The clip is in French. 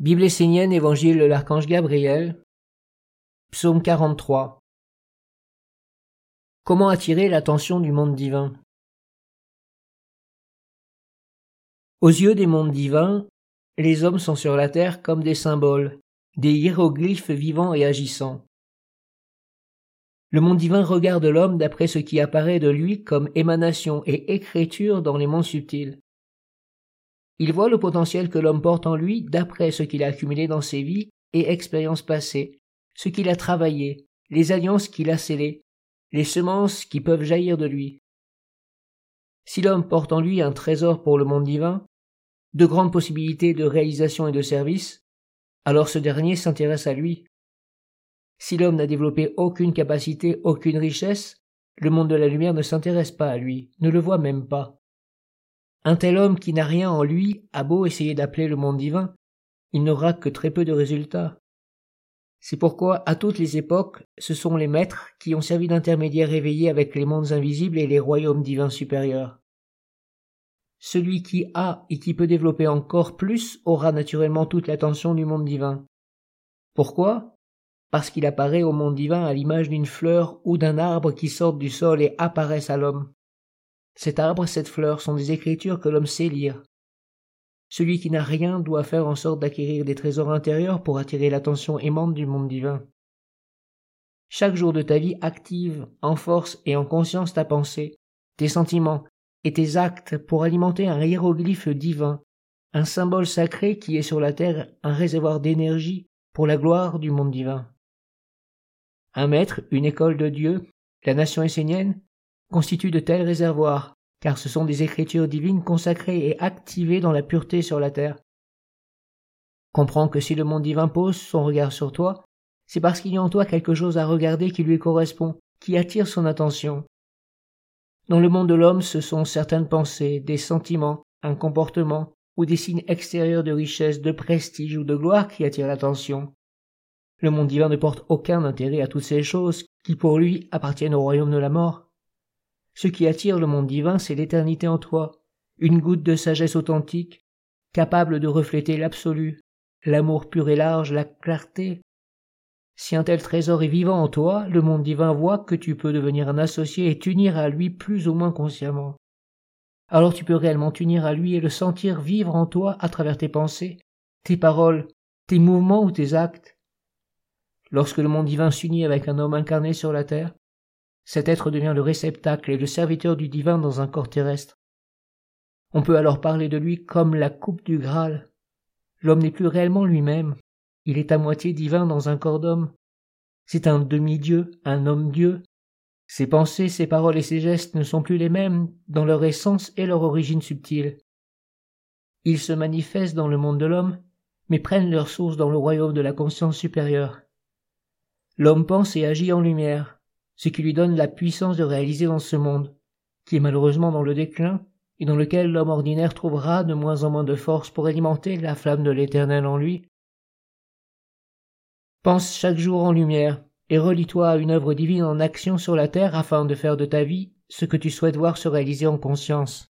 Bible essénienne, Évangile de l'archange Gabriel, Psaume 43. Comment attirer l'attention du monde divin? Aux yeux des mondes divins, les hommes sont sur la terre comme des symboles, des hiéroglyphes vivants et agissants. Le monde divin regarde l'homme d'après ce qui apparaît de lui comme émanation et écriture dans les mondes subtils. Il voit le potentiel que l'homme porte en lui d'après ce qu'il a accumulé dans ses vies et expériences passées, ce qu'il a travaillé, les alliances qu'il a scellées, les semences qui peuvent jaillir de lui. Si l'homme porte en lui un trésor pour le monde divin, de grandes possibilités de réalisation et de service, alors ce dernier s'intéresse à lui. Si l'homme n'a développé aucune capacité, aucune richesse, le monde de la lumière ne s'intéresse pas à lui, ne le voit même pas. Un tel homme qui n'a rien en lui a beau essayer d'appeler le monde divin, il n'aura que très peu de résultats. C'est pourquoi, à toutes les époques, ce sont les maîtres qui ont servi d'intermédiaires éveillés avec les mondes invisibles et les royaumes divins supérieurs. Celui qui a et qui peut développer encore plus aura naturellement toute l'attention du monde divin. Pourquoi? Parce qu'il apparaît au monde divin à l'image d'une fleur ou d'un arbre qui sortent du sol et apparaissent à l'homme. Cet arbre, cette fleur sont des écritures que l'homme sait lire. Celui qui n'a rien doit faire en sorte d'acquérir des trésors intérieurs pour attirer l'attention aimante du monde divin. Chaque jour de ta vie active en force et en conscience ta pensée, tes sentiments et tes actes pour alimenter un hiéroglyphe divin, un symbole sacré qui est sur la terre un réservoir d'énergie pour la gloire du monde divin. Un maître, une école de Dieu, la nation essénienne, constituent de tels réservoirs, car ce sont des écritures divines consacrées et activées dans la pureté sur la terre. Comprends que si le monde divin pose son regard sur toi, c'est parce qu'il y a en toi quelque chose à regarder qui lui correspond, qui attire son attention. Dans le monde de l'homme, ce sont certaines pensées, des sentiments, un comportement, ou des signes extérieurs de richesse, de prestige ou de gloire qui attirent l'attention. Le monde divin ne porte aucun intérêt à toutes ces choses qui pour lui appartiennent au royaume de la mort. Ce qui attire le monde divin, c'est l'éternité en toi, une goutte de sagesse authentique, capable de refléter l'absolu, l'amour pur et large, la clarté. Si un tel trésor est vivant en toi, le monde divin voit que tu peux devenir un associé et t'unir à lui plus ou moins consciemment. Alors tu peux réellement t'unir à lui et le sentir vivre en toi à travers tes pensées, tes paroles, tes mouvements ou tes actes. Lorsque le monde divin s'unit avec un homme incarné sur la terre, cet être devient le réceptacle et le serviteur du divin dans un corps terrestre. On peut alors parler de lui comme la coupe du Graal. L'homme n'est plus réellement lui-même, il est à moitié divin dans un corps d'homme. C'est un demi-dieu, un homme-dieu. Ses pensées, ses paroles et ses gestes ne sont plus les mêmes dans leur essence et leur origine subtile. Ils se manifestent dans le monde de l'homme, mais prennent leur source dans le royaume de la conscience supérieure. L'homme pense et agit en lumière ce qui lui donne la puissance de réaliser dans ce monde, qui est malheureusement dans le déclin, et dans lequel l'homme ordinaire trouvera de moins en moins de force pour alimenter la flamme de l'éternel en lui. Pense chaque jour en lumière, et relie-toi à une œuvre divine en action sur la terre afin de faire de ta vie ce que tu souhaites voir se réaliser en conscience.